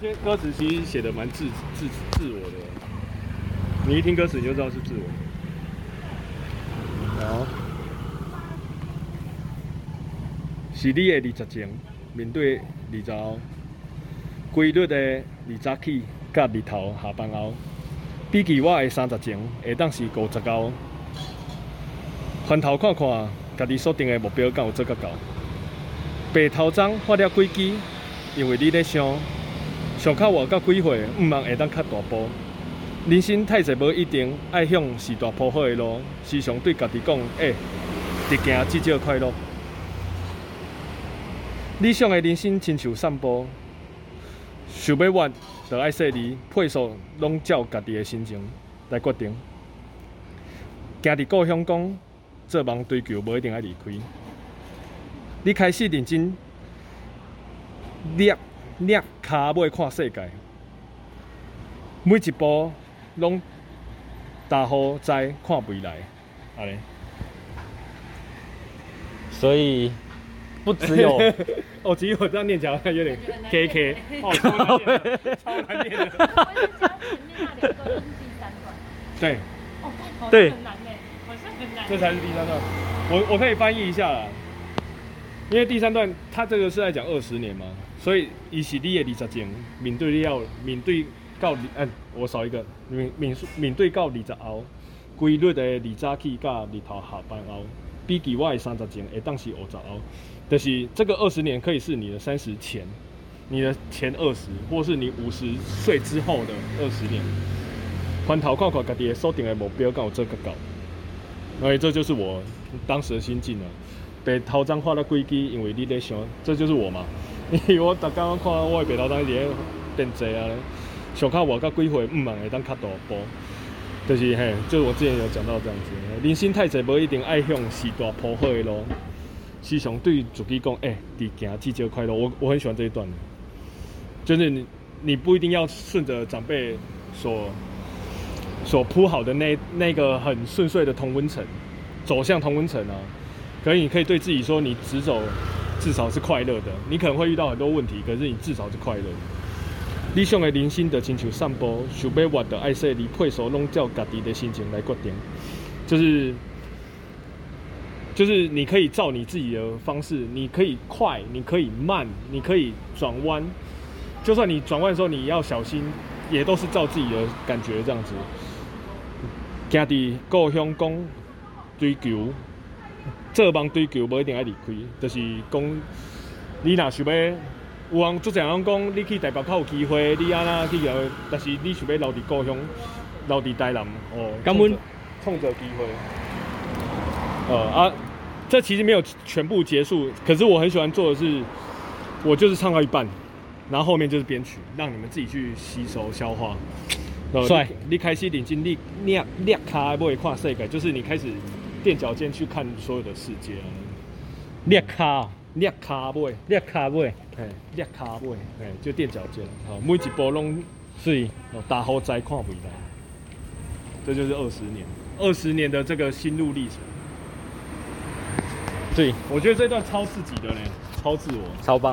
这些歌词其实写的蛮自自自我的，你一听歌词你就知道是自我。好，是你的二十前，面对二十后，规律的二十起，甲日头下班后，比起我的三十前，会当是五十后。回头看看，家己锁定的目标敢有做甲到？白头鬃发了几支，因为你咧想。上较活到几岁，毋茫会当较大步。人生太济无一定爱向是大铺好的路，时常对家己讲，哎，直行至少快乐。理想的人生亲像散步，想要完就爱细腻，配速拢照家己的心情来决定。行伫故乡讲，做梦追求无一定爱离开。你开始认真，蹑脚尾看世界，每一步拢大好在看未来，安尼。所以不只有，哦，只有我这样念起来有点 K K，哦，超难念的，超难念的。对，对，这才是第三段，我我可以翻译一下啦，因为第三段他这个是在讲二十年嘛。所以，伊是你的二十前，面对你要面对到，嗯，我少一个，面面面对到二十后，规律的二早起甲二头下班后，比起我的三十前，会当是五十后，就是这个二十年可以是你的三十前，你的前二十，或是你五十岁之后的二十年。回头看看家己的锁定的目标，敢有做较到？所以这就是我当时的心境了。白头鬃画了几支，因为你在想，这就是我嘛。因为我逐工看我的白头鬃伫咧变侪啊，上较活到几岁，毋茫会当较大步，就是嘿，就我之前有讲到这样子。人生太济，无一定爱向是大铺好的路，时常对自己讲，哎、欸，伫行至少快乐。我我很喜欢这一段，就是你你不一定要顺着长辈所所铺好的那那个很顺遂的同温层走向同温层啊，可以你可以对自己说，你直走。至少是快乐的，你可能会遇到很多问题，可是你至少是快乐。理想的人生的请求散步，想要活的爱说你配速拢照家己的心情来决定，就是就是你可以照你自己的方式，你可以快，你可以慢，你可以转弯，就算你转弯的时候你要小心，也都是照自己的感觉这样子。行伫故乡讲追求。做梦追求无一定爱离开，就是讲你若想要，有人做这样讲，你去台北较有机会，你安那去个，但是你想要留伫故乡，留伫台南哦，根本创造机会。呃啊，这其实没有全部结束，可是我很喜欢做的是，我就是唱到一半，然后后面就是编曲，让你们自己去吸收消化。帅，你开始认真，你蹑蹑脚尾看世界，就是你开始。垫脚尖去看所有的世界啊！蹑脚，蹑脚尾，蹑脚尾，嘿，蹑脚尾，嘿，就垫脚尖。好，每一步拢是大好在看未来。这就是二十年，二十年的这个心路历程。对，我觉得这段超刺激的嘞，超自我，超棒。